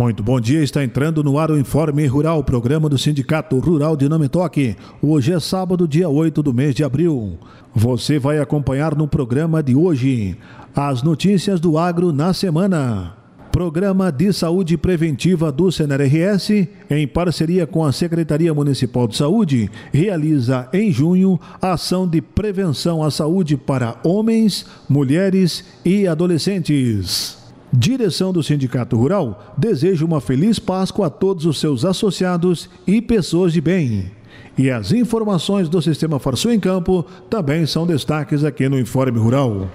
Muito bom dia, está entrando no ar o Informe Rural, programa do Sindicato Rural de Nome Toque. Hoje é sábado, dia 8 do mês de abril. Você vai acompanhar no programa de hoje as notícias do agro na semana. Programa de Saúde Preventiva do SENER-RS, em parceria com a Secretaria Municipal de Saúde, realiza em junho ação de prevenção à saúde para homens, mulheres e adolescentes. Direção do Sindicato Rural deseja uma feliz Páscoa a todos os seus associados e pessoas de bem. E as informações do Sistema Farsul em Campo também são destaques aqui no Informe Rural.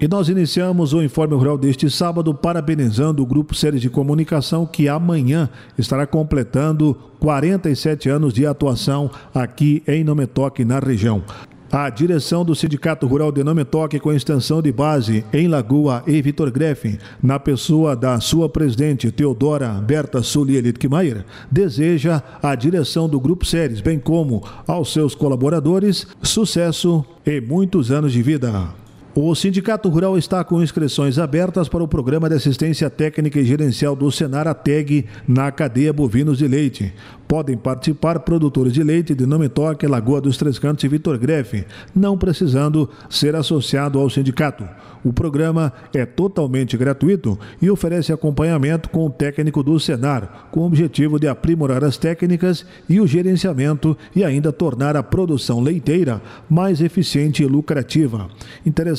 E nós iniciamos o Informe Rural deste sábado parabenizando o Grupo Séries de Comunicação que amanhã estará completando 47 anos de atuação aqui em Nometoque, na região. A direção do Sindicato Rural de Nome Toque com extensão de base em Lagoa e Vitor Greff, na pessoa da sua presidente Teodora Berta Sully Elitkmaier, deseja à direção do Grupo Séries, bem como aos seus colaboradores, sucesso e muitos anos de vida. O Sindicato Rural está com inscrições abertas para o Programa de Assistência Técnica e Gerencial do Senar ATEG na cadeia Bovinos de Leite. Podem participar produtores de leite de Nome Toque, Lagoa dos Três Cantos e Vitor Grefe, não precisando ser associado ao sindicato. O programa é totalmente gratuito e oferece acompanhamento com o técnico do Senar, com o objetivo de aprimorar as técnicas e o gerenciamento e ainda tornar a produção leiteira mais eficiente e lucrativa.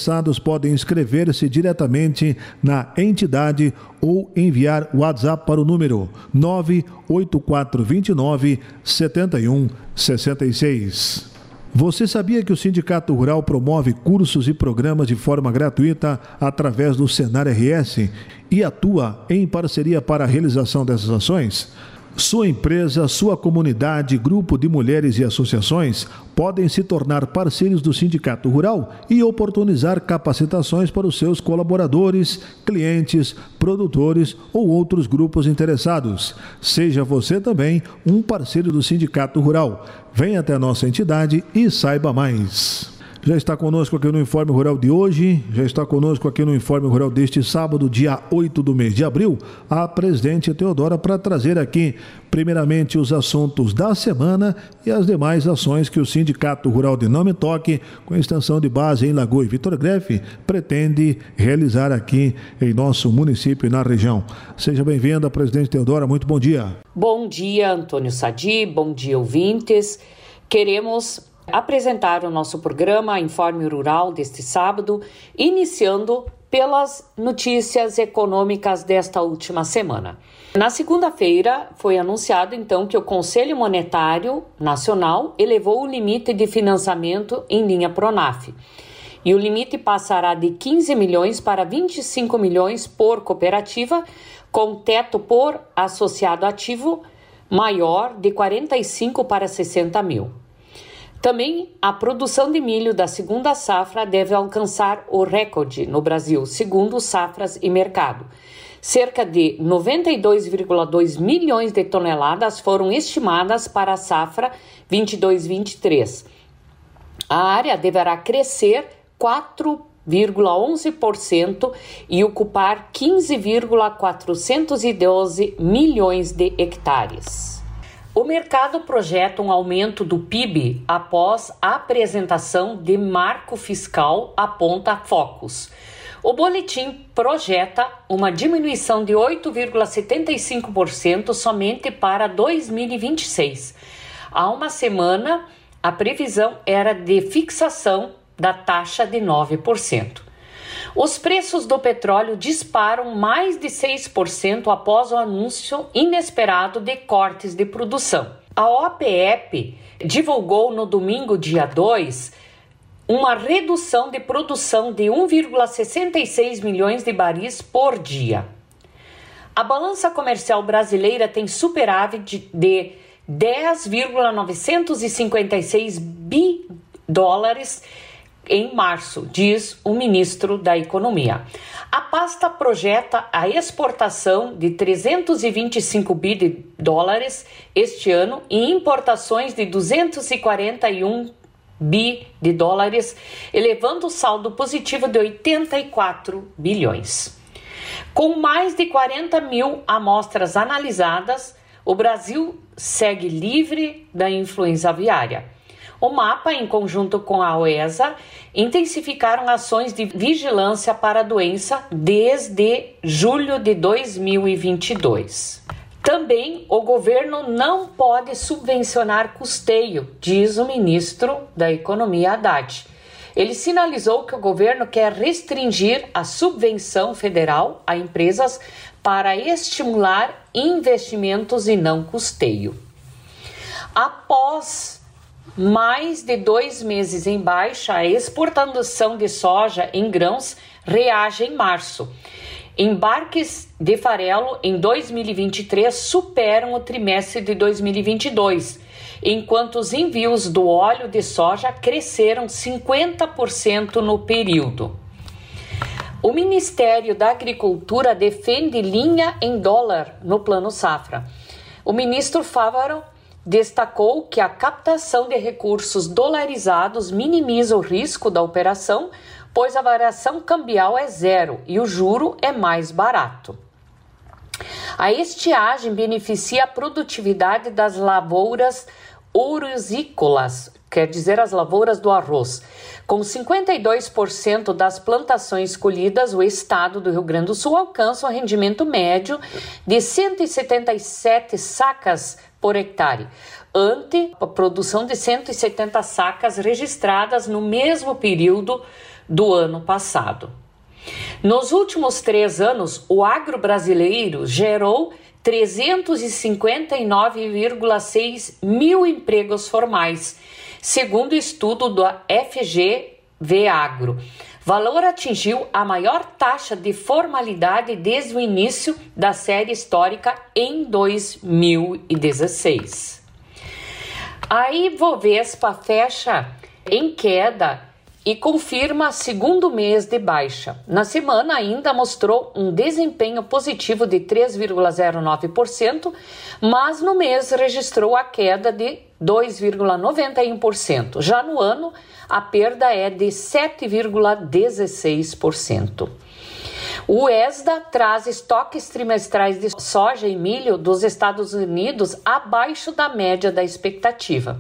Interessados podem inscrever-se diretamente na entidade ou enviar WhatsApp para o número 98429 7166. Você sabia que o Sindicato Rural promove cursos e programas de forma gratuita através do Senar RS e atua em parceria para a realização dessas ações? Sua empresa, sua comunidade, grupo de mulheres e associações podem se tornar parceiros do Sindicato Rural e oportunizar capacitações para os seus colaboradores, clientes, produtores ou outros grupos interessados. Seja você também um parceiro do Sindicato Rural. Venha até a nossa entidade e saiba mais já está conosco aqui no Informe Rural de hoje, já está conosco aqui no Informe Rural deste sábado, dia 8 do mês de abril, a presidente Teodora para trazer aqui, primeiramente, os assuntos da semana e as demais ações que o Sindicato Rural de Nome Toque, com extensão de base em Lagoa e Vitor Grefe, pretende realizar aqui em nosso município e na região. Seja bem-vinda, presidente Teodora, muito bom dia. Bom dia, Antônio Sadi, bom dia, ouvintes. Queremos apresentar o nosso programa Informe Rural deste sábado, iniciando pelas notícias econômicas desta última semana. Na segunda-feira, foi anunciado então que o Conselho Monetário Nacional elevou o limite de financiamento em linha Pronaf. E o limite passará de 15 milhões para 25 milhões por cooperativa, com teto por associado ativo maior de 45 para 60 mil. Também a produção de milho da segunda safra deve alcançar o recorde no Brasil, segundo Safras e Mercado. Cerca de 92,2 milhões de toneladas foram estimadas para a safra 22-23. A área deverá crescer 4,11% e ocupar 15,412 milhões de hectares. O mercado projeta um aumento do PIB após a apresentação de marco fiscal, aponta Focus. O boletim projeta uma diminuição de 8,75% somente para 2026. Há uma semana, a previsão era de fixação da taxa de 9%. Os preços do petróleo disparam mais de 6% após o anúncio inesperado de cortes de produção. A OPEP divulgou no domingo, dia 2, uma redução de produção de 1,66 milhões de baris por dia. A balança comercial brasileira tem superávit de 10,956 bi dólares em março, diz o ministro da Economia. A pasta projeta a exportação de 325 bi de dólares este ano e importações de 241 bi de dólares, elevando o saldo positivo de 84 bilhões. Com mais de 40 mil amostras analisadas, o Brasil segue livre da influenza aviária. O mapa, em conjunto com a OESA, intensificaram ações de vigilância para a doença desde julho de 2022. Também o governo não pode subvencionar custeio, diz o ministro da Economia Haddad. Ele sinalizou que o governo quer restringir a subvenção federal a empresas para estimular investimentos e não custeio. Após mais de dois meses em baixa, a exportação de soja em grãos reage em março. Embarques de farelo em 2023 superam o trimestre de 2022, enquanto os envios do óleo de soja cresceram 50% no período. O Ministério da Agricultura defende linha em dólar no Plano Safra. O ministro Fávaro destacou que a captação de recursos dolarizados minimiza o risco da operação pois a variação cambial é zero e o juro é mais barato. A estiagem beneficia a produtividade das lavouras ourusícolas, quer dizer, as lavouras do arroz. Com 52% das plantações colhidas, o estado do Rio Grande do Sul alcança um rendimento médio de 177 sacas por hectare, ante a produção de 170 sacas registradas no mesmo período do ano passado. Nos últimos três anos, o agro brasileiro gerou 359,6 mil empregos formais, segundo o estudo da FGV Agro. Valor atingiu a maior taxa de formalidade desde o início da série histórica em 2016. A Ibovespa fecha em queda e confirma segundo mês de baixa. Na semana ainda mostrou um desempenho positivo de 3,09%, mas no mês registrou a queda de 2,91%. Já no ano, a perda é de 7,16%. O ESDA traz estoques trimestrais de soja e milho dos Estados Unidos abaixo da média da expectativa.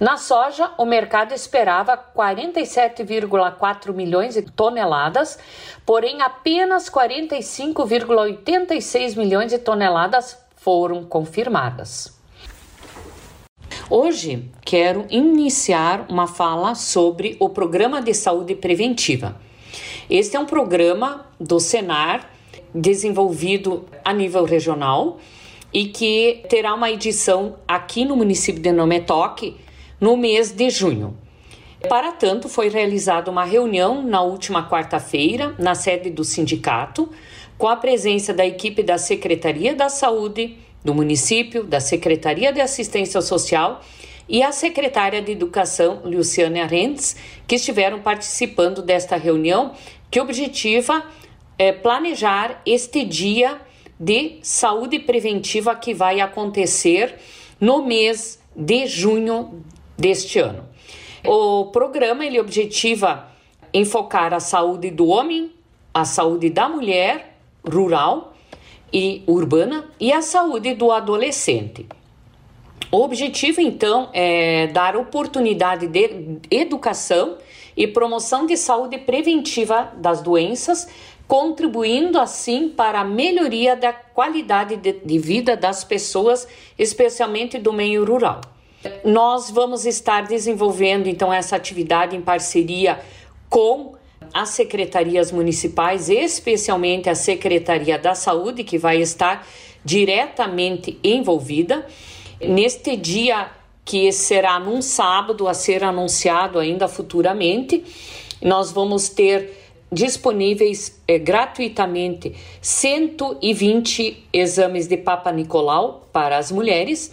Na soja, o mercado esperava 47,4 milhões de toneladas, porém apenas 45,86 milhões de toneladas foram confirmadas. Hoje quero iniciar uma fala sobre o Programa de Saúde Preventiva. Este é um programa do Senar desenvolvido a nível regional e que terá uma edição aqui no município de Nometoque no mês de junho. Para tanto, foi realizada uma reunião na última quarta-feira, na sede do sindicato, com a presença da equipe da Secretaria da Saúde do município, da Secretaria de Assistência Social e a secretária de Educação, Luciana Rentes, que estiveram participando desta reunião, que objetiva é planejar este dia de saúde preventiva que vai acontecer no mês de junho deste ano. O programa ele objetiva enfocar a saúde do homem, a saúde da mulher rural e urbana e a saúde do adolescente. O objetivo então é dar oportunidade de educação e promoção de saúde preventiva das doenças, contribuindo assim para a melhoria da qualidade de vida das pessoas, especialmente do meio rural. Nós vamos estar desenvolvendo então essa atividade em parceria com as secretarias municipais, especialmente a Secretaria da Saúde, que vai estar diretamente envolvida. Neste dia, que será num sábado, a ser anunciado ainda futuramente, nós vamos ter disponíveis eh, gratuitamente 120 exames de Papa Nicolau para as mulheres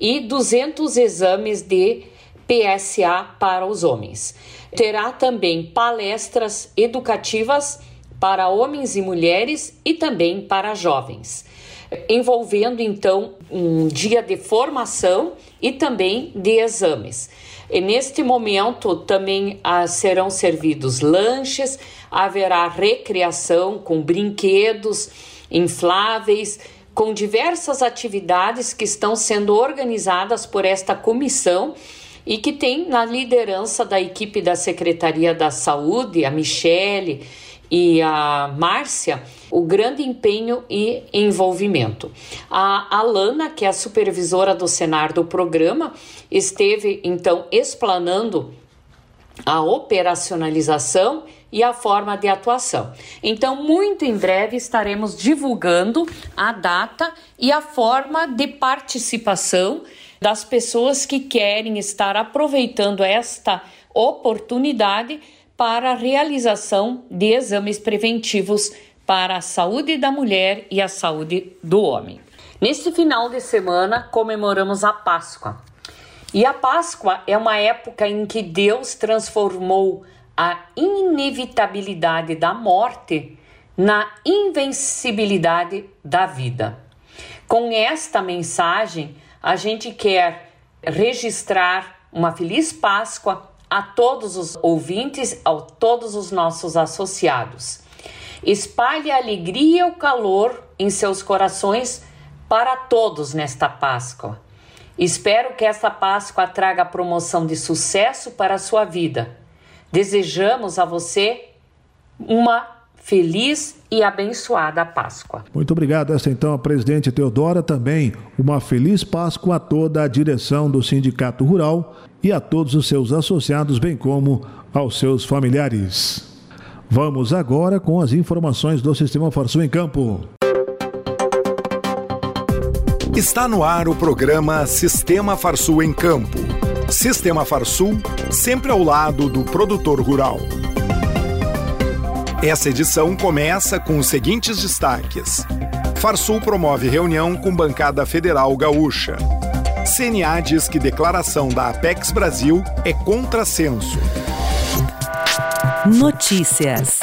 e 200 exames de PSA para os homens. Terá também palestras educativas para homens e mulheres e também para jovens. envolvendo então um dia de formação e também de exames. E neste momento também ah, serão servidos lanches, haverá recreação com brinquedos infláveis, com diversas atividades que estão sendo organizadas por esta comissão e que tem na liderança da equipe da Secretaria da Saúde, a Michele e a Márcia, o grande empenho e envolvimento. A Alana, que é a supervisora do Senar do programa, esteve então explanando a operacionalização e a forma de atuação. Então, muito em breve estaremos divulgando a data e a forma de participação das pessoas que querem estar aproveitando esta oportunidade para a realização de exames preventivos para a saúde da mulher e a saúde do homem. Neste final de semana comemoramos a Páscoa. E a Páscoa é uma época em que Deus transformou a inevitabilidade da morte na invencibilidade da vida. Com esta mensagem, a gente quer registrar uma feliz Páscoa a todos os ouvintes, a todos os nossos associados. Espalhe a alegria e o calor em seus corações para todos nesta Páscoa. Espero que esta Páscoa traga promoção de sucesso para a sua vida Desejamos a você uma feliz e abençoada Páscoa. Muito obrigado. Esta então a presidente Teodora também uma feliz Páscoa a toda a direção do Sindicato Rural e a todos os seus associados, bem como aos seus familiares. Vamos agora com as informações do Sistema Farsul em Campo. Está no ar o programa Sistema Farsul em Campo Sistema Farsul, sempre ao lado do produtor rural. Essa edição começa com os seguintes destaques. Farsul promove reunião com bancada federal gaúcha. CNA diz que declaração da Apex Brasil é contrassenso. Notícias.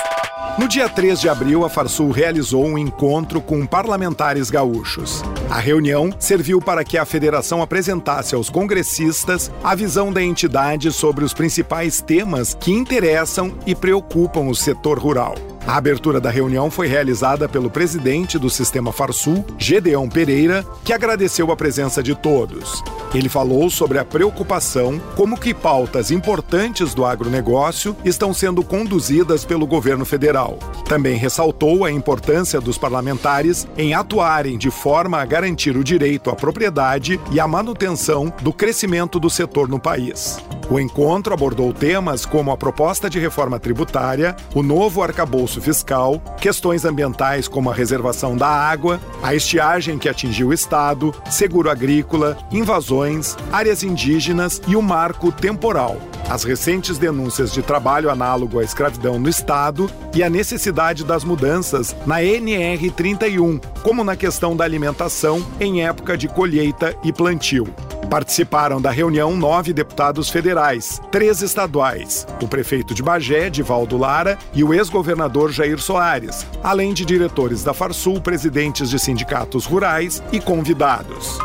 No dia 3 de abril, a Farsul realizou um encontro com parlamentares gaúchos. A reunião serviu para que a federação apresentasse aos congressistas a visão da entidade sobre os principais temas que interessam e preocupam o setor rural. A abertura da reunião foi realizada pelo presidente do Sistema Farsul, Gedeão Pereira, que agradeceu a presença de todos. Ele falou sobre a preocupação como que pautas importantes do agronegócio estão sendo conduzidas pelo governo federal. Também ressaltou a importância dos parlamentares em atuarem de forma a garantir o direito à propriedade e a manutenção do crescimento do setor no país. O encontro abordou temas como a proposta de reforma tributária, o novo arcabouço fiscal, questões ambientais como a reservação da água, a estiagem que atingiu o Estado, seguro agrícola, invasões, áreas indígenas e o marco temporal. As recentes denúncias de trabalho análogo à escravidão no Estado e a necessidade das mudanças na NR 31, como na questão da alimentação em época de colheita e plantio. Participaram da reunião nove deputados federais, três estaduais, o prefeito de Bagé, Divaldo Lara, e o ex-governador Jair Soares, além de diretores da Farsul, presidentes de sindicatos rurais e convidados.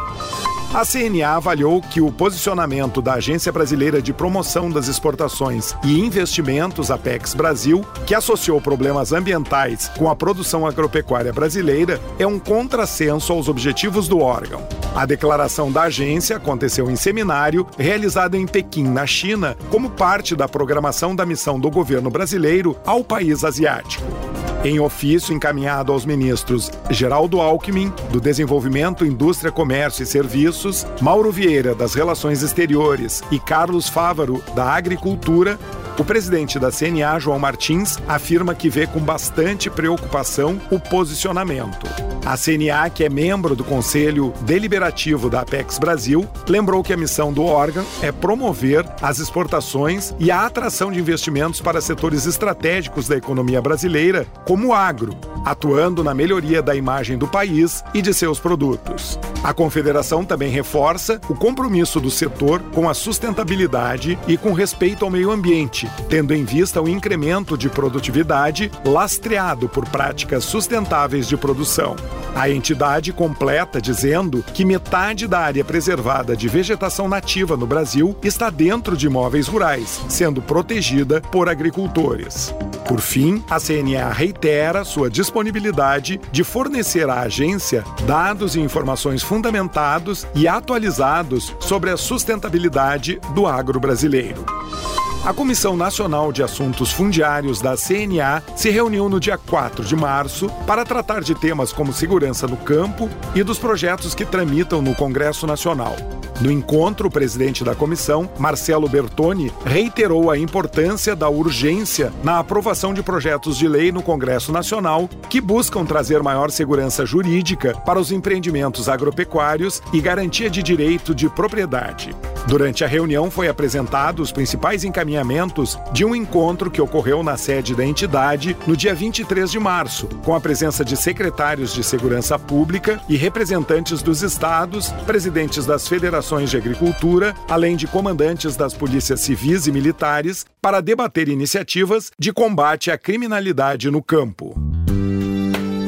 A CNA avaliou que o posicionamento da Agência Brasileira de Promoção das Exportações e Investimentos, Apex Brasil, que associou problemas ambientais com a produção agropecuária brasileira, é um contrassenso aos objetivos do órgão. A declaração da agência aconteceu em seminário realizado em Pequim, na China, como parte da programação da missão do governo brasileiro ao país asiático. Em ofício encaminhado aos ministros Geraldo Alckmin, do Desenvolvimento, Indústria, Comércio e Serviços, Mauro Vieira, das Relações Exteriores e Carlos Fávaro, da Agricultura, o presidente da CNA, João Martins, afirma que vê com bastante preocupação o posicionamento. A CNA, que é membro do Conselho Deliberativo da Apex Brasil, lembrou que a missão do órgão é promover as exportações e a atração de investimentos para setores estratégicos da economia brasileira, como o agro, atuando na melhoria da imagem do país e de seus produtos. A confederação também reforça o compromisso do setor com a sustentabilidade e com respeito ao meio ambiente, tendo em vista o incremento de produtividade lastreado por práticas sustentáveis de produção. A entidade completa dizendo que metade da área preservada de vegetação nativa no Brasil está dentro de imóveis rurais, sendo protegida por agricultores. Por fim, a CNA reitera sua disponibilidade de fornecer à agência dados e informações fundamentados e atualizados sobre a sustentabilidade do agro brasileiro. A Comissão Nacional de Assuntos Fundiários da CNA se reuniu no dia 4 de março para tratar de temas como segurança no campo e dos projetos que tramitam no Congresso Nacional. No encontro, o presidente da comissão, Marcelo Bertoni, reiterou a importância da urgência na aprovação de projetos de lei no Congresso Nacional que buscam trazer maior segurança jurídica para os empreendimentos agropecuários e garantia de direito de propriedade. Durante a reunião foi apresentado os principais encaminhamentos de um encontro que ocorreu na sede da entidade no dia 23 de março, com a presença de secretários de Segurança Pública e representantes dos estados, presidentes das federações de agricultura, além de comandantes das polícias civis e militares, para debater iniciativas de combate à criminalidade no campo.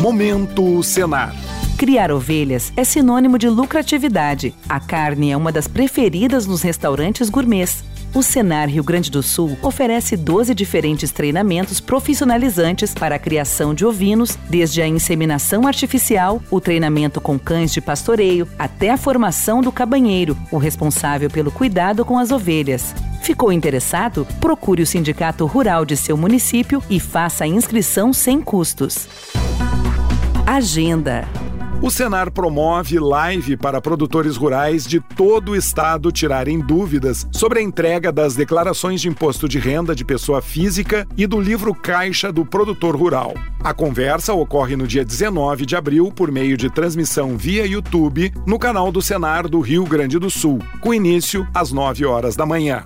Momento Senar. Criar ovelhas é sinônimo de lucratividade. A carne é uma das preferidas nos restaurantes gourmets. O Senar Rio Grande do Sul oferece 12 diferentes treinamentos profissionalizantes para a criação de ovinos, desde a inseminação artificial, o treinamento com cães de pastoreio, até a formação do cabanheiro, o responsável pelo cuidado com as ovelhas. Ficou interessado? Procure o sindicato rural de seu município e faça a inscrição sem custos. Agenda o Senar promove live para produtores rurais de todo o estado tirarem dúvidas sobre a entrega das declarações de imposto de renda de pessoa física e do livro Caixa do Produtor Rural. A conversa ocorre no dia 19 de abril por meio de transmissão via YouTube no canal do Senar do Rio Grande do Sul, com início às 9 horas da manhã.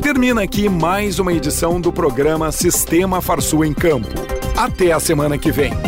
Termina aqui mais uma edição do programa Sistema Farsul em Campo. Até a semana que vem.